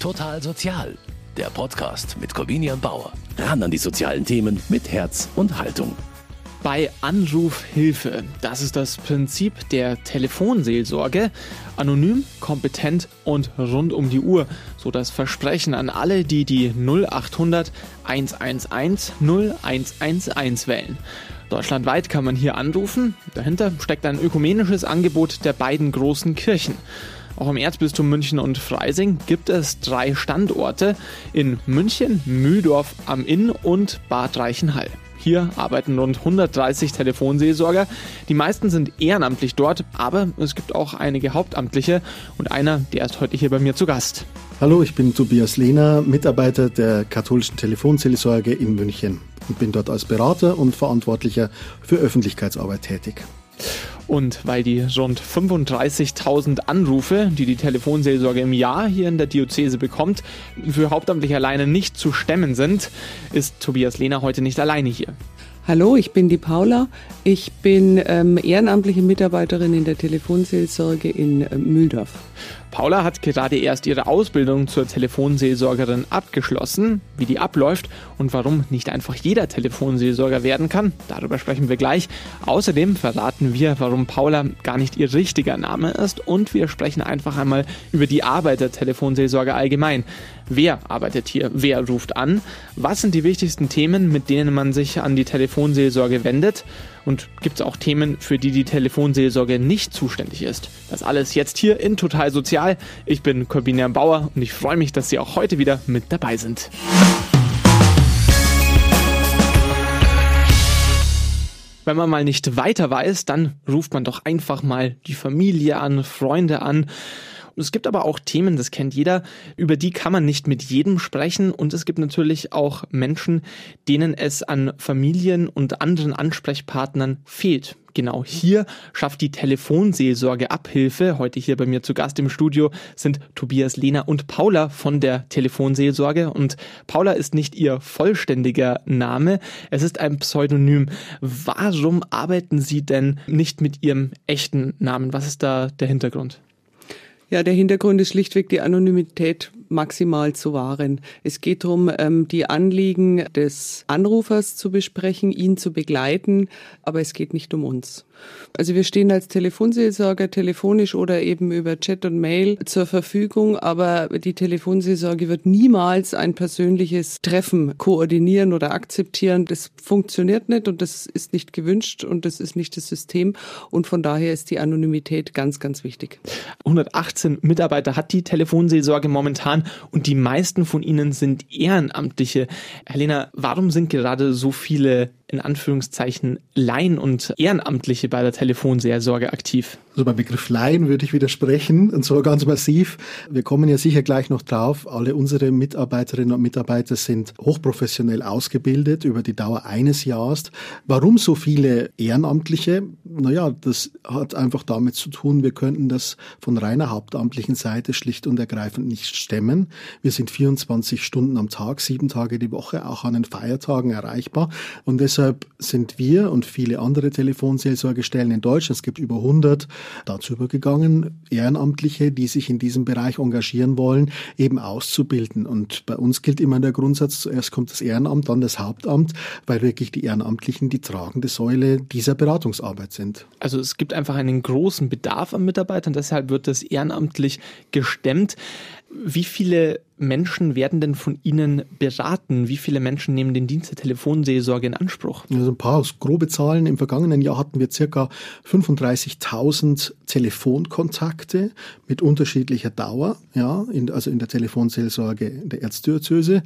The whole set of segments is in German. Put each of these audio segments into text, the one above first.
Total Sozial, der Podcast mit Corvinian Bauer. Ran an die sozialen Themen mit Herz und Haltung. Bei Anrufhilfe, das ist das Prinzip der Telefonseelsorge, anonym, kompetent und rund um die Uhr, so das Versprechen an alle, die die 0800 111 0111 wählen. Deutschlandweit kann man hier anrufen. Dahinter steckt ein ökumenisches Angebot der beiden großen Kirchen. Auch im Erzbistum München und Freising gibt es drei Standorte in München, Mühldorf am Inn und Bad Reichenhall. Hier arbeiten rund 130 Telefonseelsorger. Die meisten sind ehrenamtlich dort, aber es gibt auch einige Hauptamtliche und einer, der ist heute hier bei mir zu Gast. Hallo, ich bin Tobias Lehner, Mitarbeiter der katholischen Telefonseelsorge in München und bin dort als Berater und Verantwortlicher für Öffentlichkeitsarbeit tätig. Und weil die rund 35.000 Anrufe, die die Telefonseelsorge im Jahr hier in der Diözese bekommt, für hauptamtlich alleine nicht zu stemmen sind, ist Tobias Lehner heute nicht alleine hier. Hallo, ich bin die Paula. Ich bin ähm, ehrenamtliche Mitarbeiterin in der Telefonseelsorge in äh, Mühldorf. Paula hat gerade erst ihre Ausbildung zur Telefonseelsorgerin abgeschlossen. Wie die abläuft und warum nicht einfach jeder Telefonseelsorger werden kann, darüber sprechen wir gleich. Außerdem verraten wir, warum Paula gar nicht ihr richtiger Name ist und wir sprechen einfach einmal über die Arbeit der Telefonseelsorge allgemein. Wer arbeitet hier? Wer ruft an? Was sind die wichtigsten Themen, mit denen man sich an die Telefonseelsorge wendet? Und gibt es auch Themen, für die die Telefonseelsorge nicht zuständig ist? Das alles jetzt hier in Total Sozial. Ich bin Corbinian Bauer und ich freue mich, dass Sie auch heute wieder mit dabei sind. Wenn man mal nicht weiter weiß, dann ruft man doch einfach mal die Familie an, Freunde an es gibt aber auch Themen, das kennt jeder, über die kann man nicht mit jedem sprechen. Und es gibt natürlich auch Menschen, denen es an Familien und anderen Ansprechpartnern fehlt. Genau hier schafft die Telefonseelsorge Abhilfe. Heute hier bei mir zu Gast im Studio sind Tobias Lehner und Paula von der Telefonseelsorge. Und Paula ist nicht ihr vollständiger Name, es ist ein Pseudonym. Warum arbeiten Sie denn nicht mit Ihrem echten Namen? Was ist da der Hintergrund? Ja, der Hintergrund ist schlichtweg die Anonymität maximal zu wahren. Es geht darum, ähm, die Anliegen des Anrufers zu besprechen, ihn zu begleiten, aber es geht nicht um uns. Also wir stehen als Telefonseelsorger telefonisch oder eben über Chat und Mail zur Verfügung, aber die Telefonseelsorge wird niemals ein persönliches Treffen koordinieren oder akzeptieren. Das funktioniert nicht und das ist nicht gewünscht und das ist nicht das System und von daher ist die Anonymität ganz, ganz wichtig. 118 Mitarbeiter hat die Telefonseelsorge momentan und die meisten von ihnen sind Ehrenamtliche. Helena, warum sind gerade so viele in Anführungszeichen Laien und Ehrenamtliche bei der Telefonseelsorge aktiv? Also beim Begriff Laien würde ich widersprechen und zwar ganz massiv. Wir kommen ja sicher gleich noch drauf. Alle unsere Mitarbeiterinnen und Mitarbeiter sind hochprofessionell ausgebildet über die Dauer eines Jahres. Warum so viele Ehrenamtliche? Naja, das hat einfach damit zu tun, wir könnten das von reiner hauptamtlichen Seite schlicht und ergreifend nicht stemmen. Wir sind 24 Stunden am Tag, sieben Tage die Woche, auch an den Feiertagen erreichbar und deshalb deshalb sind wir und viele andere Telefonseelsorgestellen in Deutschland, es gibt über 100, dazu übergegangen, Ehrenamtliche, die sich in diesem Bereich engagieren wollen, eben auszubilden. Und bei uns gilt immer der Grundsatz, zuerst kommt das Ehrenamt, dann das Hauptamt, weil wirklich die Ehrenamtlichen die tragende Säule dieser Beratungsarbeit sind. Also es gibt einfach einen großen Bedarf an Mitarbeitern, deshalb wird das ehrenamtlich gestemmt. Wie viele Menschen werden denn von Ihnen beraten? Wie viele Menschen nehmen den Dienst der Telefonseelsorge in Anspruch? Also ein paar grobe Zahlen. Im vergangenen Jahr hatten wir circa 35.000 Telefonkontakte mit unterschiedlicher Dauer, ja, in, also in der Telefonseelsorge der Erzdiözese.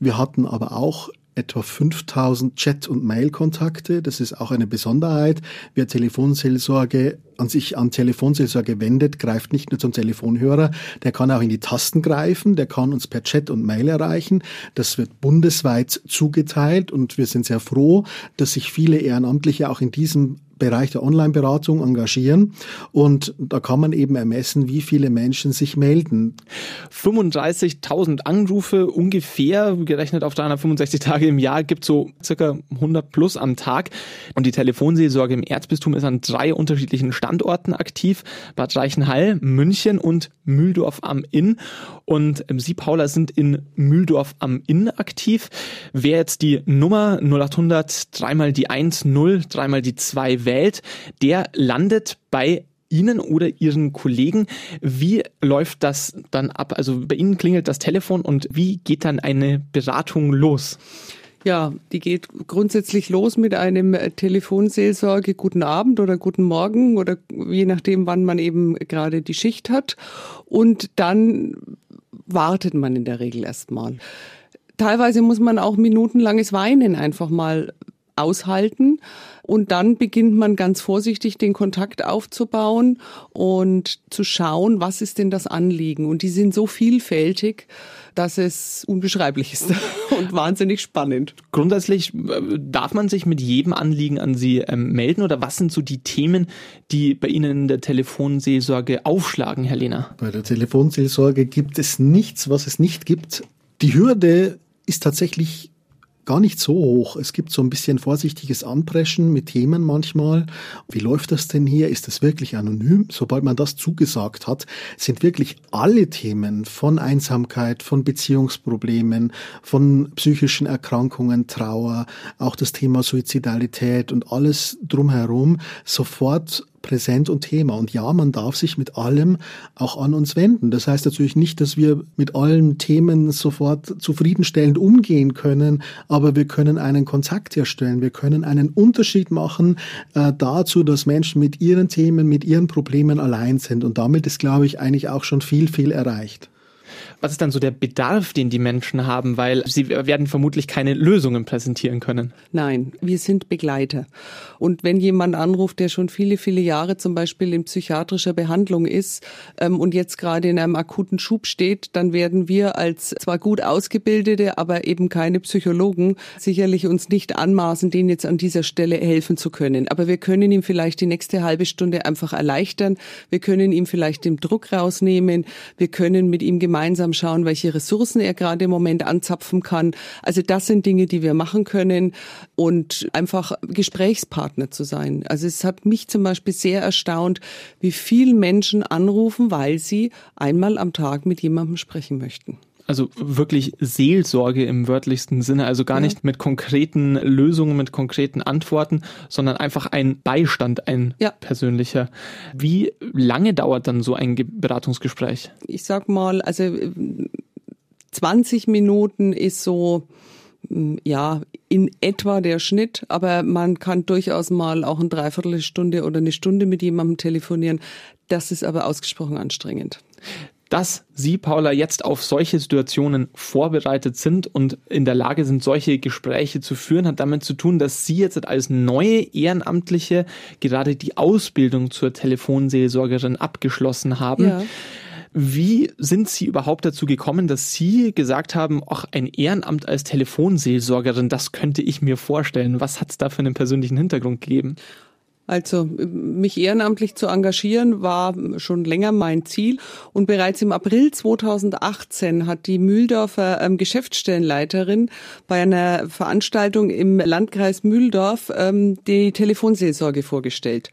Wir hatten aber auch etwa 5000 Chat- und Mail-Kontakte. Das ist auch eine Besonderheit. Wer Telefonseelsorge an sich an Telefonseelsorge wendet, greift nicht nur zum Telefonhörer, der kann auch in die Tasten greifen, der kann uns per Chat und Mail erreichen. Das wird bundesweit zugeteilt und wir sind sehr froh, dass sich viele Ehrenamtliche auch in diesem Bereich der Online-Beratung engagieren und da kann man eben ermessen, wie viele Menschen sich melden. 35.000 Anrufe ungefähr, gerechnet auf 365 Tage im Jahr, gibt so circa 100 plus am Tag. Und die Telefonseelsorge im Erzbistum ist an drei unterschiedlichen Standorten aktiv. Bad Reichenhall, München und Mühldorf am Inn. Und Sie, Paula, sind in Mühldorf am Inn aktiv. Wer jetzt die Nummer 0800 dreimal die 1, 0, dreimal die 2 wählt, der landet bei Ihnen oder Ihren Kollegen. Wie läuft das dann ab? Also bei Ihnen klingelt das Telefon und wie geht dann eine Beratung los? Ja, die geht grundsätzlich los mit einem Telefonseelsorge Guten Abend oder Guten Morgen oder je nachdem, wann man eben gerade die Schicht hat. Und dann wartet man in der Regel erstmal. Teilweise muss man auch minutenlanges Weinen einfach mal aushalten. Und dann beginnt man ganz vorsichtig den Kontakt aufzubauen und zu schauen, was ist denn das Anliegen. Und die sind so vielfältig, dass es unbeschreiblich ist und wahnsinnig spannend. Grundsätzlich äh, darf man sich mit jedem Anliegen an Sie ähm, melden oder was sind so die Themen, die bei Ihnen in der Telefonseelsorge aufschlagen, Herr Lehner? Bei der Telefonseelsorge gibt es nichts, was es nicht gibt. Die Hürde ist tatsächlich gar nicht so hoch. Es gibt so ein bisschen vorsichtiges Anpreschen mit Themen manchmal. Wie läuft das denn hier? Ist das wirklich anonym? Sobald man das zugesagt hat, sind wirklich alle Themen von Einsamkeit, von Beziehungsproblemen, von psychischen Erkrankungen, Trauer, auch das Thema Suizidalität und alles drumherum sofort präsent und Thema. Und ja, man darf sich mit allem auch an uns wenden. Das heißt natürlich nicht, dass wir mit allen Themen sofort zufriedenstellend umgehen können, aber wir können einen Kontakt herstellen. Wir können einen Unterschied machen äh, dazu, dass Menschen mit ihren Themen, mit ihren Problemen allein sind. Und damit ist, glaube ich, eigentlich auch schon viel, viel erreicht. Was ist dann so der Bedarf, den die Menschen haben? Weil sie werden vermutlich keine Lösungen präsentieren können. Nein, wir sind Begleiter. Und wenn jemand anruft, der schon viele, viele Jahre zum Beispiel in psychiatrischer Behandlung ist ähm, und jetzt gerade in einem akuten Schub steht, dann werden wir als zwar gut ausgebildete, aber eben keine Psychologen sicherlich uns nicht anmaßen, den jetzt an dieser Stelle helfen zu können. Aber wir können ihm vielleicht die nächste halbe Stunde einfach erleichtern. Wir können ihm vielleicht den Druck rausnehmen. Wir können mit ihm gemeinsam gemeinsam schauen, welche Ressourcen er gerade im Moment anzapfen kann. Also das sind Dinge, die wir machen können und einfach Gesprächspartner zu sein. Also es hat mich zum Beispiel sehr erstaunt, wie viele Menschen anrufen, weil sie einmal am Tag mit jemandem sprechen möchten. Also wirklich Seelsorge im wörtlichsten Sinne, also gar ja. nicht mit konkreten Lösungen, mit konkreten Antworten, sondern einfach ein Beistand, ein ja. persönlicher. Wie lange dauert dann so ein Beratungsgespräch? Ich sag mal, also 20 Minuten ist so, hm, ja, in etwa der Schnitt, aber man kann durchaus mal auch eine Dreiviertelstunde oder eine Stunde mit jemandem telefonieren. Das ist aber ausgesprochen anstrengend dass Sie, Paula, jetzt auf solche Situationen vorbereitet sind und in der Lage sind, solche Gespräche zu führen, hat damit zu tun, dass Sie jetzt als neue Ehrenamtliche gerade die Ausbildung zur Telefonseelsorgerin abgeschlossen haben. Ja. Wie sind Sie überhaupt dazu gekommen, dass Sie gesagt haben, auch ein Ehrenamt als Telefonseelsorgerin, das könnte ich mir vorstellen? Was hat es da für einen persönlichen Hintergrund gegeben? Also mich ehrenamtlich zu engagieren war schon länger mein Ziel und bereits im April 2018 hat die Mühldorfer ähm, Geschäftsstellenleiterin bei einer Veranstaltung im Landkreis Mühldorf ähm, die Telefonseelsorge vorgestellt.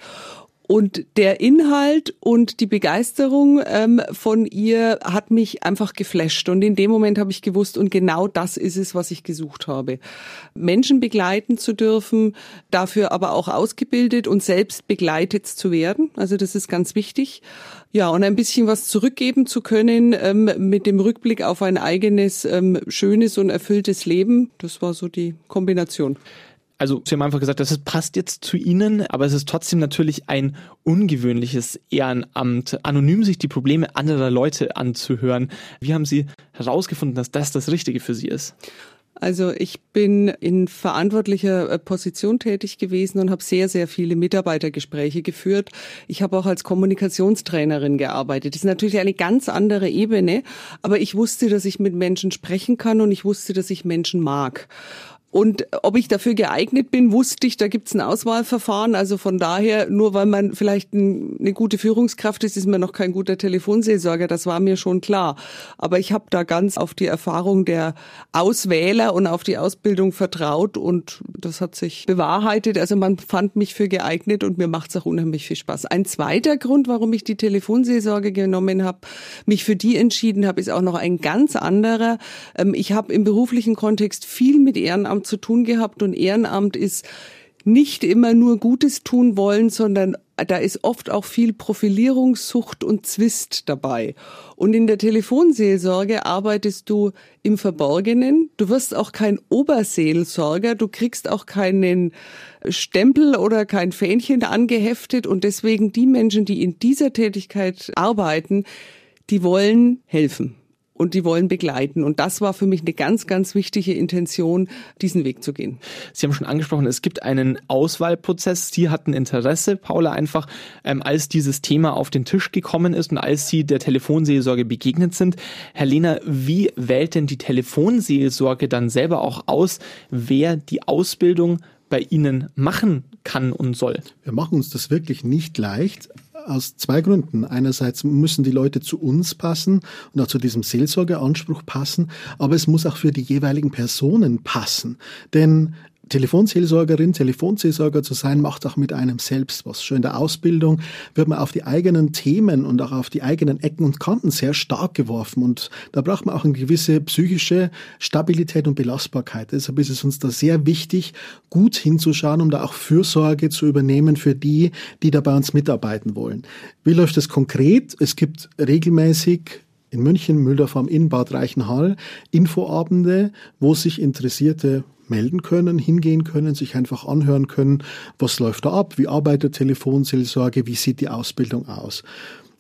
Und der Inhalt und die Begeisterung ähm, von ihr hat mich einfach geflasht. Und in dem Moment habe ich gewusst, und genau das ist es, was ich gesucht habe. Menschen begleiten zu dürfen, dafür aber auch ausgebildet und selbst begleitet zu werden. Also das ist ganz wichtig. Ja, und ein bisschen was zurückgeben zu können ähm, mit dem Rückblick auf ein eigenes, ähm, schönes und erfülltes Leben. Das war so die Kombination also Sie haben einfach gesagt, das passt jetzt zu Ihnen, aber es ist trotzdem natürlich ein ungewöhnliches Ehrenamt, anonym sich die Probleme anderer Leute anzuhören. Wie haben Sie herausgefunden, dass das das Richtige für Sie ist? Also ich bin in verantwortlicher äh, Position tätig gewesen und habe sehr, sehr viele Mitarbeitergespräche geführt. Ich habe auch als Kommunikationstrainerin gearbeitet. Das ist natürlich eine ganz andere Ebene, aber ich wusste, dass ich mit Menschen sprechen kann und ich wusste, dass ich Menschen mag. Und ob ich dafür geeignet bin, wusste ich, da gibt's ein Auswahlverfahren. Also von daher, nur weil man vielleicht eine gute Führungskraft ist, ist man noch kein guter Telefonseelsorger. Das war mir schon klar. Aber ich habe da ganz auf die Erfahrung der Auswähler und auf die Ausbildung vertraut und das hat sich bewahrheitet. Also man fand mich für geeignet und mir macht's auch unheimlich viel Spaß. Ein zweiter Grund, warum ich die Telefonseelsorge genommen habe, mich für die entschieden habe, ist auch noch ein ganz anderer. Ähm, ich habe im beruflichen Kontext viel mit Ehrenamt Ehrenamt zu tun gehabt und Ehrenamt ist nicht immer nur Gutes tun wollen, sondern da ist oft auch viel Profilierungssucht und Zwist dabei. Und in der Telefonseelsorge arbeitest du im Verborgenen. Du wirst auch kein Oberseelsorger. Du kriegst auch keinen Stempel oder kein Fähnchen angeheftet. Und deswegen die Menschen, die in dieser Tätigkeit arbeiten, die wollen helfen und die wollen begleiten. Und das war für mich eine ganz, ganz wichtige Intention, diesen Weg zu gehen. Sie haben schon angesprochen, es gibt einen Auswahlprozess. Sie hatten Interesse, Paula, einfach ähm, als dieses Thema auf den Tisch gekommen ist und als Sie der Telefonseelsorge begegnet sind. Herr Lehner, wie wählt denn die Telefonseelsorge dann selber auch aus, wer die Ausbildung bei Ihnen machen kann und soll? Wir machen uns das wirklich nicht leicht aus zwei Gründen. Einerseits müssen die Leute zu uns passen und auch zu diesem Seelsorgeanspruch passen, aber es muss auch für die jeweiligen Personen passen. Denn Telefonseelsorgerin, Telefonseelsorger zu sein, macht auch mit einem selbst was. Schon in der Ausbildung wird man auf die eigenen Themen und auch auf die eigenen Ecken und Kanten sehr stark geworfen. Und da braucht man auch eine gewisse psychische Stabilität und Belastbarkeit. Deshalb ist es uns da sehr wichtig, gut hinzuschauen, um da auch Fürsorge zu übernehmen für die, die da bei uns mitarbeiten wollen. Wie läuft das konkret? Es gibt regelmäßig in München, Mühldorf am Inn, Bad Reichenhall Infoabende, wo sich Interessierte melden können, hingehen können, sich einfach anhören können, was läuft da ab, wie arbeitet Telefonseelsorge, wie sieht die Ausbildung aus.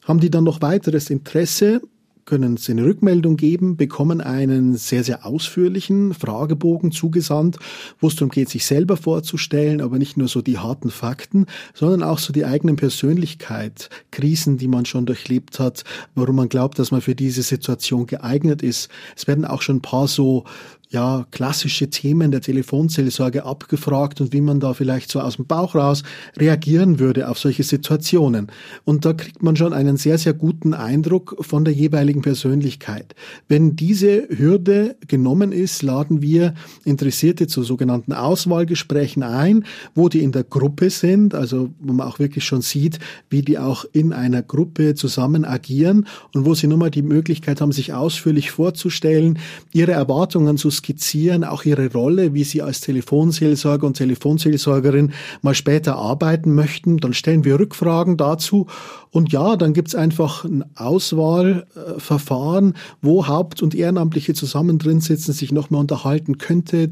Haben die dann noch weiteres Interesse, können Sie eine Rückmeldung geben, bekommen einen sehr, sehr ausführlichen Fragebogen zugesandt, wo es darum geht, sich selber vorzustellen, aber nicht nur so die harten Fakten, sondern auch so die eigenen Persönlichkeit, Krisen, die man schon durchlebt hat, warum man glaubt, dass man für diese Situation geeignet ist. Es werden auch schon ein paar so ja, klassische Themen der Telefonseelsorge abgefragt und wie man da vielleicht so aus dem Bauch raus reagieren würde auf solche Situationen. Und da kriegt man schon einen sehr, sehr guten Eindruck von der jeweiligen Persönlichkeit. Wenn diese Hürde genommen ist, laden wir Interessierte zu sogenannten Auswahlgesprächen ein, wo die in der Gruppe sind, also wo man auch wirklich schon sieht, wie die auch in einer Gruppe zusammen agieren und wo sie nun mal die Möglichkeit haben, sich ausführlich vorzustellen, ihre Erwartungen zu skizzieren, auch ihre Rolle, wie sie als Telefonseelsorger und Telefonseelsorgerin mal später arbeiten möchten. Dann stellen wir Rückfragen dazu. Und ja, dann gibt's einfach ein Auswahlverfahren, wo Haupt- und Ehrenamtliche zusammen drin sitzen, sich nochmal unterhalten könnte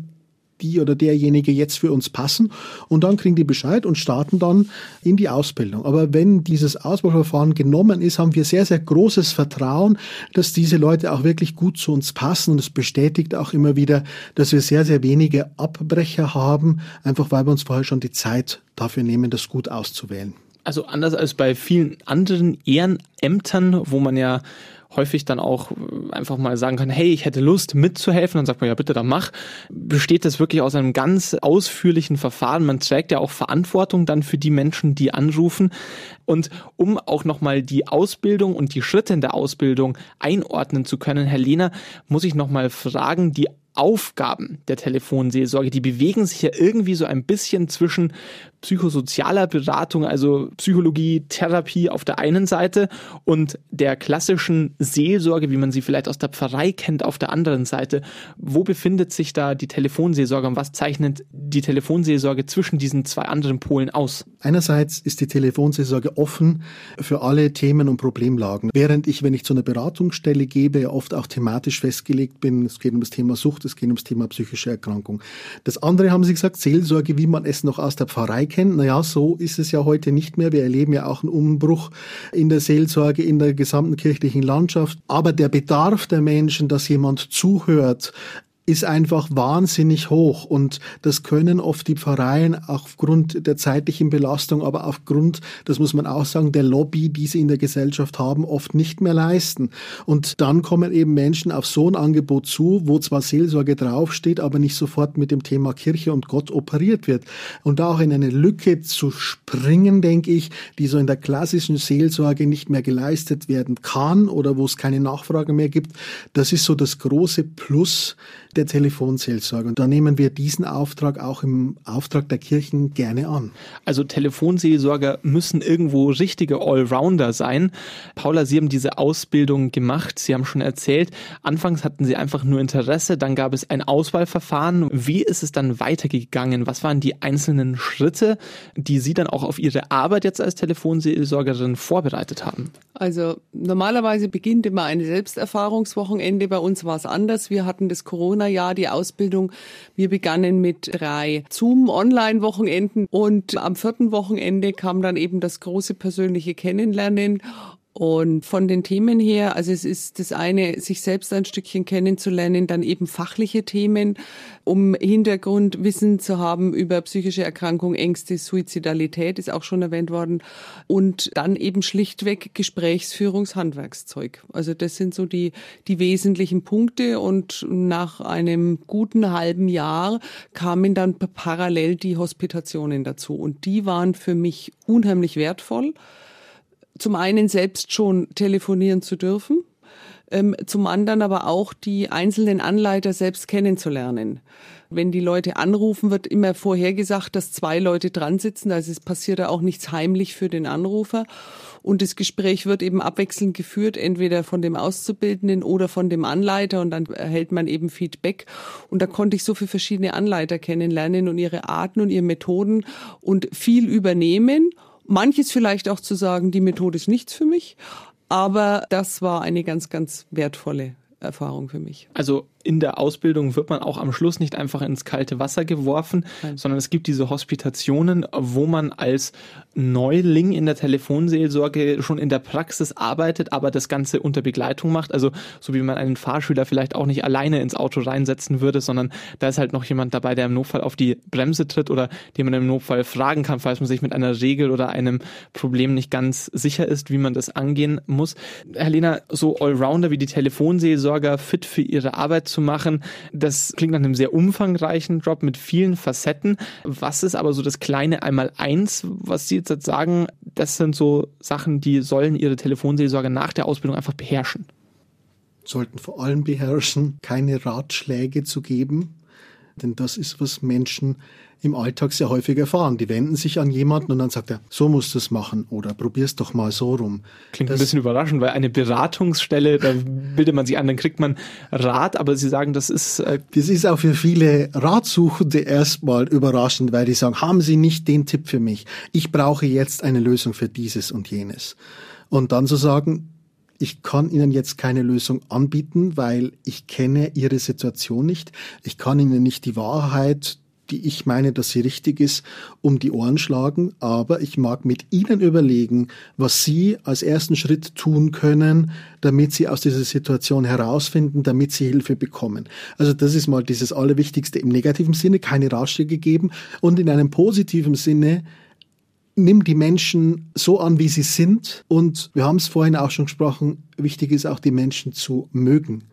die oder derjenige jetzt für uns passen und dann kriegen die Bescheid und starten dann in die Ausbildung. Aber wenn dieses Auswahlverfahren genommen ist, haben wir sehr, sehr großes Vertrauen, dass diese Leute auch wirklich gut zu uns passen und es bestätigt auch immer wieder, dass wir sehr, sehr wenige Abbrecher haben, einfach weil wir uns vorher schon die Zeit dafür nehmen, das gut auszuwählen. Also anders als bei vielen anderen Ehrenämtern, wo man ja häufig dann auch äh, einfach mal sagen kann, hey, ich hätte Lust mitzuhelfen, dann sagt man, ja bitte, dann mach. Besteht das wirklich aus einem ganz ausführlichen Verfahren. Man trägt ja auch Verantwortung dann für die Menschen, die anrufen. Und um auch nochmal die Ausbildung und die Schritte in der Ausbildung einordnen zu können, Herr Lehner, muss ich nochmal fragen, die Aufgaben der Telefonseelsorge, die bewegen sich ja irgendwie so ein bisschen zwischen psychosozialer Beratung, also Psychologie, Therapie auf der einen Seite und der klassischen Seelsorge, wie man sie vielleicht aus der Pfarrei kennt, auf der anderen Seite. Wo befindet sich da die Telefonseelsorge und was zeichnet die Telefonseelsorge zwischen diesen zwei anderen Polen aus? Einerseits ist die Telefonseelsorge offen für alle Themen und Problemlagen. Während ich, wenn ich zu einer Beratungsstelle gebe, oft auch thematisch festgelegt bin, es geht um das Thema Sucht, es geht ums Thema psychische Erkrankung. Das andere haben Sie gesagt, Seelsorge, wie man es noch aus der Pfarrei kennt. Naja, so ist es ja heute nicht mehr. Wir erleben ja auch einen Umbruch in der Seelsorge, in der gesamten kirchlichen Landschaft. Aber der Bedarf der Menschen, dass jemand zuhört, ist einfach wahnsinnig hoch und das können oft die Pfarreien aufgrund der zeitlichen Belastung, aber aufgrund, das muss man auch sagen, der Lobby, die sie in der Gesellschaft haben, oft nicht mehr leisten. Und dann kommen eben Menschen auf so ein Angebot zu, wo zwar Seelsorge draufsteht, aber nicht sofort mit dem Thema Kirche und Gott operiert wird. Und da auch in eine Lücke zu springen, denke ich, die so in der klassischen Seelsorge nicht mehr geleistet werden kann oder wo es keine Nachfrage mehr gibt, das ist so das große Plus der Telefonseelsorge. Und da nehmen wir diesen Auftrag auch im Auftrag der Kirchen gerne an. Also Telefonseelsorger müssen irgendwo richtige Allrounder sein. Paula, Sie haben diese Ausbildung gemacht. Sie haben schon erzählt, anfangs hatten Sie einfach nur Interesse, dann gab es ein Auswahlverfahren. Wie ist es dann weitergegangen? Was waren die einzelnen Schritte, die Sie dann auch auf Ihre Arbeit jetzt als Telefonseelsorgerin vorbereitet haben? Also normalerweise beginnt immer ein Selbsterfahrungswochenende. Bei uns war es anders. Wir hatten das Corona-Jahr, die Ausbildung. Wir begannen mit drei Zoom-Online-Wochenenden und am vierten Wochenende kam dann eben das große persönliche Kennenlernen und von den Themen her, also es ist das eine, sich selbst ein Stückchen kennenzulernen, dann eben fachliche Themen, um Hintergrundwissen zu haben über psychische Erkrankung, Ängste, Suizidalität, ist auch schon erwähnt worden. Und dann eben schlichtweg Gesprächsführungshandwerkszeug. Also das sind so die, die wesentlichen Punkte. Und nach einem guten halben Jahr kamen dann parallel die Hospitationen dazu. Und die waren für mich unheimlich wertvoll zum einen selbst schon telefonieren zu dürfen, ähm, zum anderen aber auch die einzelnen Anleiter selbst kennenzulernen. Wenn die Leute anrufen, wird immer vorhergesagt, dass zwei Leute dran sitzen. Also es passiert da auch nichts heimlich für den Anrufer. Und das Gespräch wird eben abwechselnd geführt, entweder von dem Auszubildenden oder von dem Anleiter. Und dann erhält man eben Feedback. Und da konnte ich so viele verschiedene Anleiter kennenlernen und ihre Arten und ihre Methoden und viel übernehmen Manches vielleicht auch zu sagen, die Methode ist nichts für mich, aber das war eine ganz, ganz wertvolle Erfahrung für mich. Also in der Ausbildung wird man auch am Schluss nicht einfach ins kalte Wasser geworfen, Nein. sondern es gibt diese Hospitationen, wo man als Neuling in der Telefonseelsorge schon in der Praxis arbeitet, aber das Ganze unter Begleitung macht. Also so wie man einen Fahrschüler vielleicht auch nicht alleine ins Auto reinsetzen würde, sondern da ist halt noch jemand dabei, der im Notfall auf die Bremse tritt oder den man im Notfall fragen kann, falls man sich mit einer Regel oder einem Problem nicht ganz sicher ist, wie man das angehen muss. Helena, so Allrounder wie die Telefonseelsorger fit für ihre Arbeit zu machen. Das klingt nach einem sehr umfangreichen Job mit vielen Facetten. Was ist aber so das kleine Einmal-Eins, was Sie jetzt sagen, das sind so Sachen, die sollen Ihre Telefonseelsorger nach der Ausbildung einfach beherrschen? Sollten vor allem beherrschen, keine Ratschläge zu geben, denn das ist, was Menschen im Alltag sehr häufig erfahren. Die wenden sich an jemanden und dann sagt er, so musst du es machen oder probier's doch mal so rum. Klingt das, ein bisschen überraschend, weil eine Beratungsstelle, da bildet man sich an, dann kriegt man Rat, aber Sie sagen, das ist... Äh das ist auch für viele Ratsuchende erstmal überraschend, weil die sagen, haben Sie nicht den Tipp für mich? Ich brauche jetzt eine Lösung für dieses und jenes. Und dann zu sagen, ich kann Ihnen jetzt keine Lösung anbieten, weil ich kenne Ihre Situation nicht. Ich kann Ihnen nicht die Wahrheit die ich meine, dass sie richtig ist, um die Ohren schlagen, aber ich mag mit Ihnen überlegen, was Sie als ersten Schritt tun können, damit Sie aus dieser Situation herausfinden, damit Sie Hilfe bekommen. Also das ist mal dieses Allerwichtigste im negativen Sinne, keine Ratschläge geben und in einem positiven Sinne nimm die Menschen so an, wie sie sind. Und wir haben es vorhin auch schon gesprochen, wichtig ist auch die Menschen zu mögen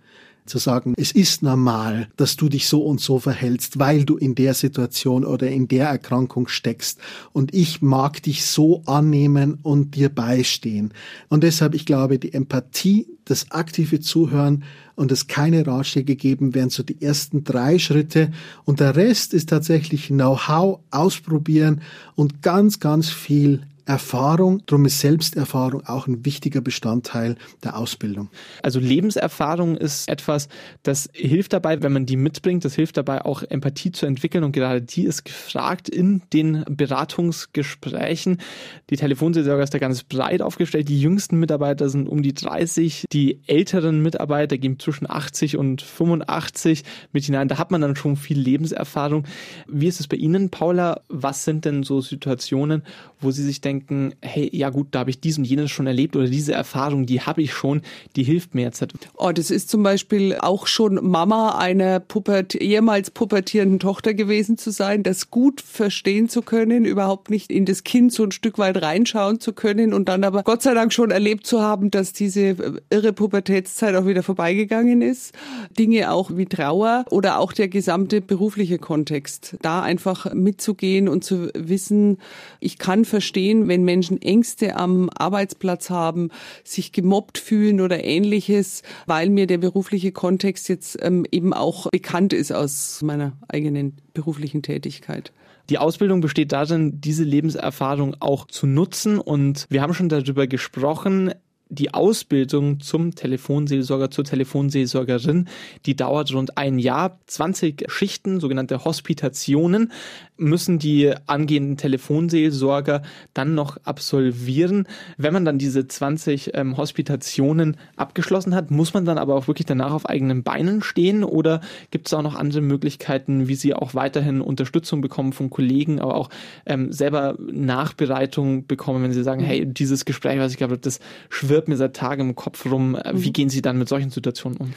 zu sagen, es ist normal, dass du dich so und so verhältst, weil du in der Situation oder in der Erkrankung steckst. Und ich mag dich so annehmen und dir beistehen. Und deshalb, ich glaube, die Empathie, das aktive Zuhören und es keine Ratschläge geben, wären so die ersten drei Schritte. Und der Rest ist tatsächlich Know-how ausprobieren und ganz, ganz viel Erfahrung, darum ist Selbsterfahrung auch ein wichtiger Bestandteil der Ausbildung. Also Lebenserfahrung ist etwas, das hilft dabei, wenn man die mitbringt, das hilft dabei auch Empathie zu entwickeln und gerade die ist gefragt in den Beratungsgesprächen. Die Telefonseelsorge ist da ganz breit aufgestellt. Die jüngsten Mitarbeiter sind um die 30, die älteren Mitarbeiter gehen zwischen 80 und 85 mit hinein. Da hat man dann schon viel Lebenserfahrung. Wie ist es bei Ihnen, Paula? Was sind denn so Situationen, wo Sie sich denken, denken, hey, ja gut, da habe ich dies und jenes schon erlebt oder diese Erfahrung, die habe ich schon, die hilft mir jetzt. Oh, das ist zum Beispiel auch schon Mama einer Puppert, ehemals pubertierenden Tochter gewesen zu sein, das gut verstehen zu können, überhaupt nicht in das Kind so ein Stück weit reinschauen zu können und dann aber Gott sei Dank schon erlebt zu haben, dass diese irre Pubertätszeit auch wieder vorbeigegangen ist. Dinge auch wie Trauer oder auch der gesamte berufliche Kontext. Da einfach mitzugehen und zu wissen, ich kann verstehen, wenn Menschen Ängste am Arbeitsplatz haben, sich gemobbt fühlen oder ähnliches, weil mir der berufliche Kontext jetzt ähm, eben auch bekannt ist aus meiner eigenen beruflichen Tätigkeit. Die Ausbildung besteht darin, diese Lebenserfahrung auch zu nutzen. Und wir haben schon darüber gesprochen, die Ausbildung zum Telefonseelsorger, zur Telefonseelsorgerin, die dauert rund ein Jahr. 20 Schichten, sogenannte Hospitationen, müssen die angehenden Telefonseelsorger dann noch absolvieren. Wenn man dann diese 20 ähm, Hospitationen abgeschlossen hat, muss man dann aber auch wirklich danach auf eigenen Beinen stehen oder gibt es auch noch andere Möglichkeiten, wie sie auch weiterhin Unterstützung bekommen von Kollegen, aber auch ähm, selber Nachbereitung bekommen, wenn sie sagen, mhm. hey, dieses Gespräch, was ich glaube, das schwirrt mir seit Tagen im Kopf rum. Äh, wie mhm. gehen Sie dann mit solchen Situationen um?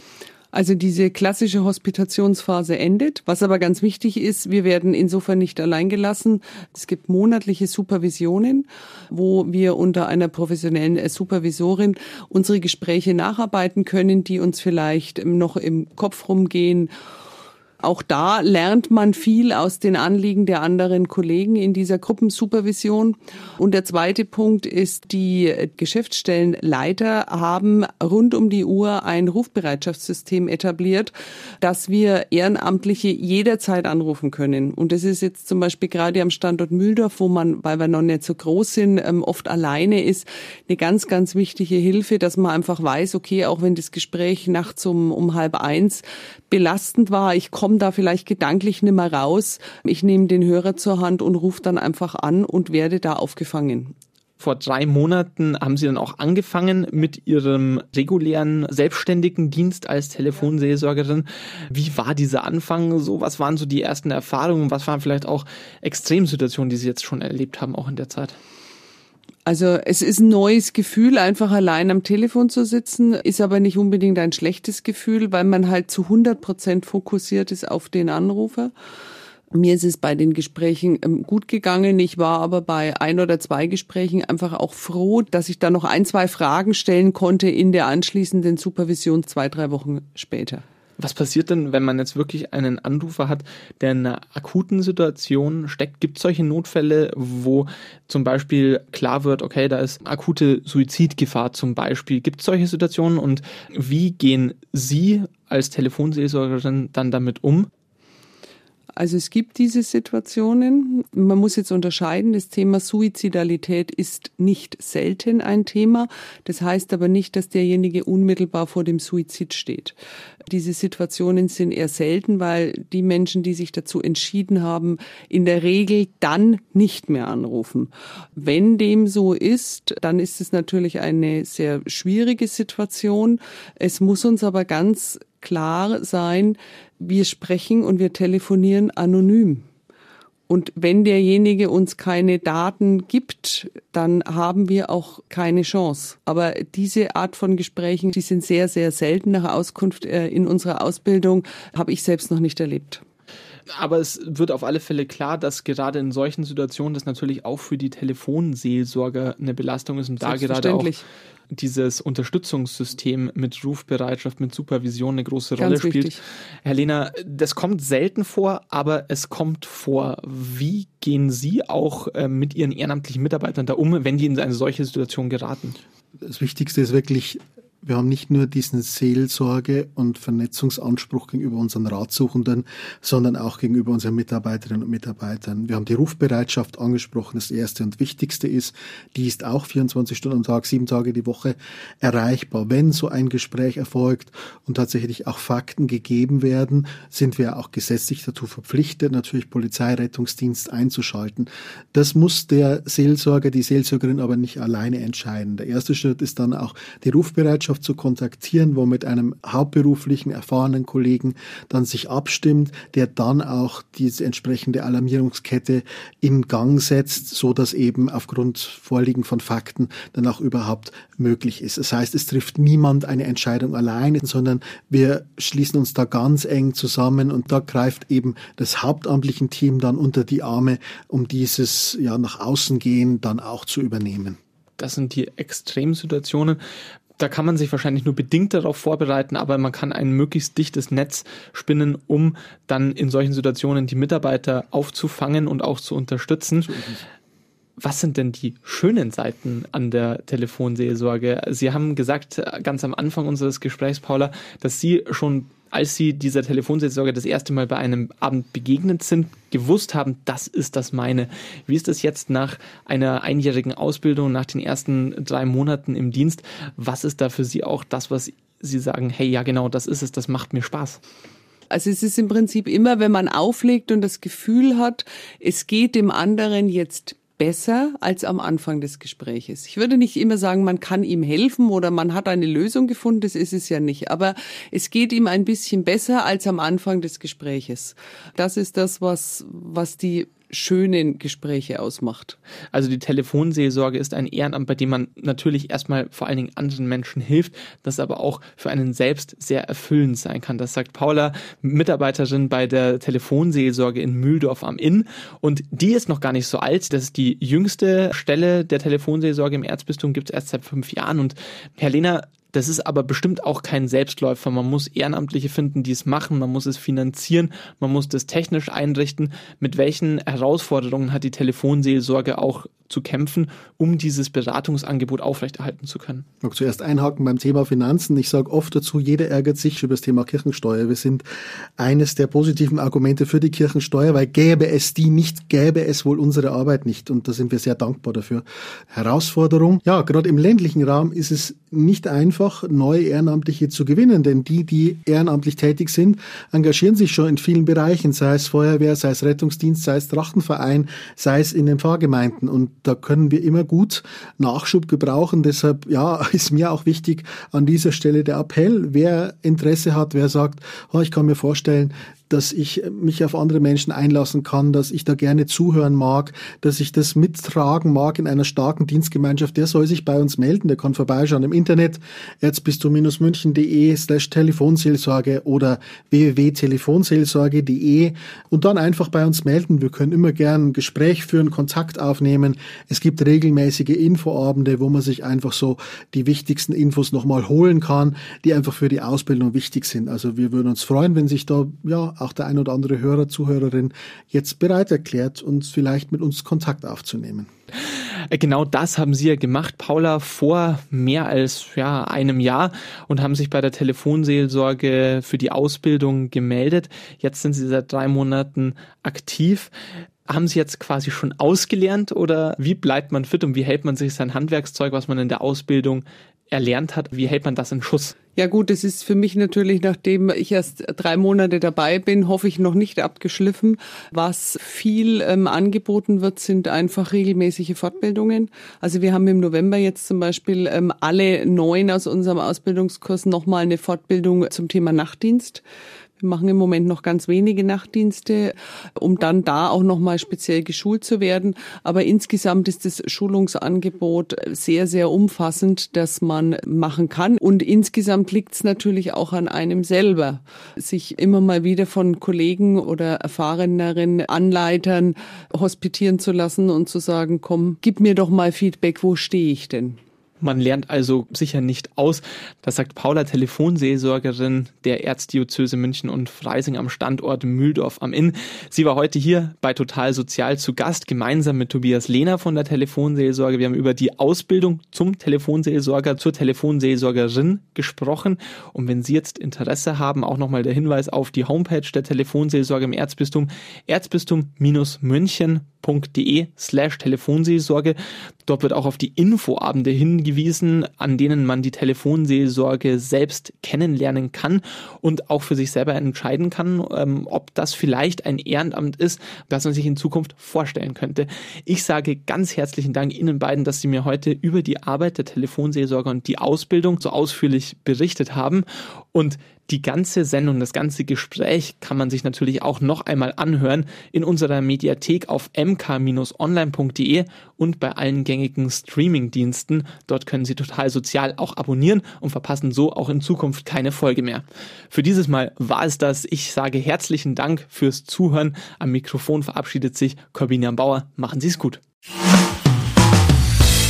Also diese klassische Hospitationsphase endet. Was aber ganz wichtig ist, wir werden insofern nicht allein gelassen. Es gibt monatliche Supervisionen, wo wir unter einer professionellen Supervisorin unsere Gespräche nacharbeiten können, die uns vielleicht noch im Kopf rumgehen auch da lernt man viel aus den Anliegen der anderen Kollegen in dieser Gruppensupervision. Und der zweite Punkt ist, die Geschäftsstellenleiter haben rund um die Uhr ein Rufbereitschaftssystem etabliert, dass wir Ehrenamtliche jederzeit anrufen können. Und das ist jetzt zum Beispiel gerade am Standort Mühldorf, wo man, weil wir noch nicht so groß sind, ähm, oft alleine ist, eine ganz, ganz wichtige Hilfe, dass man einfach weiß, okay, auch wenn das Gespräch nachts um, um halb eins belastend war, ich komme komme da vielleicht gedanklich nicht mehr raus. Ich nehme den Hörer zur Hand und rufe dann einfach an und werde da aufgefangen. Vor drei Monaten haben Sie dann auch angefangen mit Ihrem regulären selbstständigen Dienst als Telefonseelsorgerin. Wie war dieser Anfang so? Was waren so die ersten Erfahrungen? Was waren vielleicht auch Extremsituationen, die Sie jetzt schon erlebt haben, auch in der Zeit? Also es ist ein neues Gefühl, einfach allein am Telefon zu sitzen, ist aber nicht unbedingt ein schlechtes Gefühl, weil man halt zu 100 Prozent fokussiert ist auf den Anrufer. Mir ist es bei den Gesprächen ähm, gut gegangen. Ich war aber bei ein oder zwei Gesprächen einfach auch froh, dass ich da noch ein, zwei Fragen stellen konnte in der anschließenden Supervision zwei, drei Wochen später. Was passiert denn, wenn man jetzt wirklich einen Anrufer hat, der in einer akuten Situation steckt? Gibt es solche Notfälle, wo zum Beispiel klar wird, okay, da ist akute Suizidgefahr zum Beispiel? Gibt es solche Situationen und wie gehen Sie als Telefonseelsorgerin dann damit um? Also es gibt diese Situationen. Man muss jetzt unterscheiden, das Thema Suizidalität ist nicht selten ein Thema. Das heißt aber nicht, dass derjenige unmittelbar vor dem Suizid steht. Diese Situationen sind eher selten, weil die Menschen, die sich dazu entschieden haben, in der Regel dann nicht mehr anrufen. Wenn dem so ist, dann ist es natürlich eine sehr schwierige Situation. Es muss uns aber ganz klar sein, wir sprechen und wir telefonieren anonym. Und wenn derjenige uns keine Daten gibt, dann haben wir auch keine Chance. Aber diese Art von Gesprächen, die sind sehr, sehr selten nach Auskunft äh, in unserer Ausbildung, habe ich selbst noch nicht erlebt. Aber es wird auf alle Fälle klar, dass gerade in solchen Situationen das natürlich auch für die Telefonseelsorger eine Belastung ist und da gerade auch dieses Unterstützungssystem mit Rufbereitschaft, mit Supervision eine große Rolle Ganz spielt. Wichtig. Herr Lehner, das kommt selten vor, aber es kommt vor. Wie gehen Sie auch äh, mit Ihren ehrenamtlichen Mitarbeitern da um, wenn die in eine solche Situation geraten? Das Wichtigste ist wirklich wir haben nicht nur diesen Seelsorge- und Vernetzungsanspruch gegenüber unseren Ratsuchenden, sondern auch gegenüber unseren Mitarbeiterinnen und Mitarbeitern. Wir haben die Rufbereitschaft angesprochen. Das erste und wichtigste ist, die ist auch 24 Stunden am Tag, sieben Tage die Woche erreichbar. Wenn so ein Gespräch erfolgt und tatsächlich auch Fakten gegeben werden, sind wir auch gesetzlich dazu verpflichtet, natürlich Polizeirettungsdienst einzuschalten. Das muss der Seelsorger, die Seelsorgerin aber nicht alleine entscheiden. Der erste Schritt ist dann auch die Rufbereitschaft Bereitschaft zu kontaktieren, wo mit einem hauptberuflichen, erfahrenen Kollegen dann sich abstimmt, der dann auch diese entsprechende Alarmierungskette in Gang setzt, so dass eben aufgrund Vorliegen von Fakten dann auch überhaupt möglich ist. Das heißt, es trifft niemand eine Entscheidung alleine, sondern wir schließen uns da ganz eng zusammen und da greift eben das hauptamtlichen Team dann unter die Arme, um dieses ja nach außen gehen dann auch zu übernehmen. Das sind die Extremsituationen da kann man sich wahrscheinlich nur bedingt darauf vorbereiten, aber man kann ein möglichst dichtes Netz spinnen, um dann in solchen Situationen die Mitarbeiter aufzufangen und auch zu unterstützen. Was sind denn die schönen Seiten an der Telefonseelsorge? Sie haben gesagt, ganz am Anfang unseres Gesprächs, Paula, dass Sie schon, als Sie dieser Telefonseelsorge das erste Mal bei einem Abend begegnet sind, gewusst haben, das ist das meine. Wie ist das jetzt nach einer einjährigen Ausbildung, nach den ersten drei Monaten im Dienst? Was ist da für Sie auch das, was Sie sagen, hey, ja genau, das ist es, das macht mir Spaß? Also es ist im Prinzip immer, wenn man auflegt und das Gefühl hat, es geht dem anderen jetzt besser als am Anfang des Gespräches. Ich würde nicht immer sagen, man kann ihm helfen oder man hat eine Lösung gefunden, das ist es ja nicht. Aber es geht ihm ein bisschen besser als am Anfang des Gespräches. Das ist das, was, was die schönen Gespräche ausmacht. Also die Telefonseelsorge ist ein Ehrenamt, bei dem man natürlich erstmal vor allen Dingen anderen Menschen hilft, das aber auch für einen selbst sehr erfüllend sein kann. Das sagt Paula, Mitarbeiterin bei der Telefonseelsorge in Mühldorf am Inn. Und die ist noch gar nicht so alt. Das ist die jüngste Stelle der Telefonseelsorge im Erzbistum, gibt es erst seit fünf Jahren. Und Herr Lehner, das ist aber bestimmt auch kein Selbstläufer. Man muss Ehrenamtliche finden, die es machen. Man muss es finanzieren. Man muss das technisch einrichten. Mit welchen Herausforderungen hat die Telefonseelsorge auch zu kämpfen, um dieses Beratungsangebot aufrechterhalten zu können? Ich mag zuerst einhaken beim Thema Finanzen. Ich sage oft dazu, jeder ärgert sich über das Thema Kirchensteuer. Wir sind eines der positiven Argumente für die Kirchensteuer, weil gäbe es die nicht, gäbe es wohl unsere Arbeit nicht. Und da sind wir sehr dankbar dafür. Herausforderung. Ja, gerade im ländlichen Raum ist es nicht einfach, neue Ehrenamtliche zu gewinnen, denn die, die ehrenamtlich tätig sind, engagieren sich schon in vielen Bereichen, sei es Feuerwehr, sei es Rettungsdienst, sei es Trachtenverein, sei es in den Pfarrgemeinden. Und da können wir immer gut Nachschub gebrauchen. Deshalb, ja, ist mir auch wichtig an dieser Stelle der Appell, wer Interesse hat, wer sagt, oh, ich kann mir vorstellen, dass ich mich auf andere Menschen einlassen kann, dass ich da gerne zuhören mag, dass ich das mittragen mag in einer starken Dienstgemeinschaft, der soll sich bei uns melden, der kann vorbeischauen im Internet erzbistum-münchen.de slash Telefonseelsorge oder www.telefonseelsorge.de und dann einfach bei uns melden. Wir können immer gern ein Gespräch führen, Kontakt aufnehmen. Es gibt regelmäßige Infoabende, wo man sich einfach so die wichtigsten Infos nochmal holen kann, die einfach für die Ausbildung wichtig sind. Also wir würden uns freuen, wenn sich da ja auch der ein oder andere Hörer, Zuhörerin jetzt bereit erklärt, uns vielleicht mit uns Kontakt aufzunehmen. Äh, genau das haben Sie ja gemacht, Paula, vor mehr als ja, einem Jahr und haben sich bei der Telefonseelsorge für die Ausbildung gemeldet. Jetzt sind Sie seit drei Monaten aktiv. Haben Sie jetzt quasi schon ausgelernt oder wie bleibt man fit und wie hält man sich sein Handwerkszeug, was man in der Ausbildung erlernt hat, wie hält man das in Schuss? Ja gut, es ist für mich natürlich, nachdem ich erst drei Monate dabei bin, hoffe ich noch nicht abgeschliffen. Was viel ähm, angeboten wird, sind einfach regelmäßige Fortbildungen. Also wir haben im November jetzt zum Beispiel ähm, alle neun aus unserem Ausbildungskurs nochmal eine Fortbildung zum Thema Nachtdienst. Wir machen im Moment noch ganz wenige Nachtdienste, um dann da auch nochmal speziell geschult zu werden. Aber insgesamt ist das Schulungsangebot sehr, sehr umfassend, dass man machen kann. Und insgesamt liegt es natürlich auch an einem selber, sich immer mal wieder von Kollegen oder erfahreneren Anleitern hospitieren zu lassen und zu sagen, komm, gib mir doch mal Feedback, wo stehe ich denn? Man lernt also sicher nicht aus. Das sagt Paula, Telefonseelsorgerin der Erzdiözese München und Freising am Standort Mühldorf am Inn. Sie war heute hier bei Total Sozial zu Gast, gemeinsam mit Tobias Lehner von der Telefonseelsorge. Wir haben über die Ausbildung zum Telefonseelsorger, zur Telefonseelsorgerin gesprochen. Und wenn Sie jetzt Interesse haben, auch nochmal der Hinweis auf die Homepage der Telefonseelsorge im Erzbistum, erzbistum-münchen.de slash Telefonseelsorge. Dort wird auch auf die Infoabende hingewiesen, an denen man die Telefonseelsorge selbst kennenlernen kann und auch für sich selber entscheiden kann, ähm, ob das vielleicht ein Ehrenamt ist, das man sich in Zukunft vorstellen könnte. Ich sage ganz herzlichen Dank Ihnen beiden, dass Sie mir heute über die Arbeit der Telefonseelsorge und die Ausbildung so ausführlich berichtet haben. Und die ganze Sendung, das ganze Gespräch kann man sich natürlich auch noch einmal anhören in unserer Mediathek auf mk-online.de und bei allen gängigen Streaming-Diensten. Dort können Sie total sozial auch abonnieren und verpassen so auch in Zukunft keine Folge mehr. Für dieses Mal war es das. Ich sage herzlichen Dank fürs Zuhören. Am Mikrofon verabschiedet sich Corbinian Bauer. Machen Sie es gut.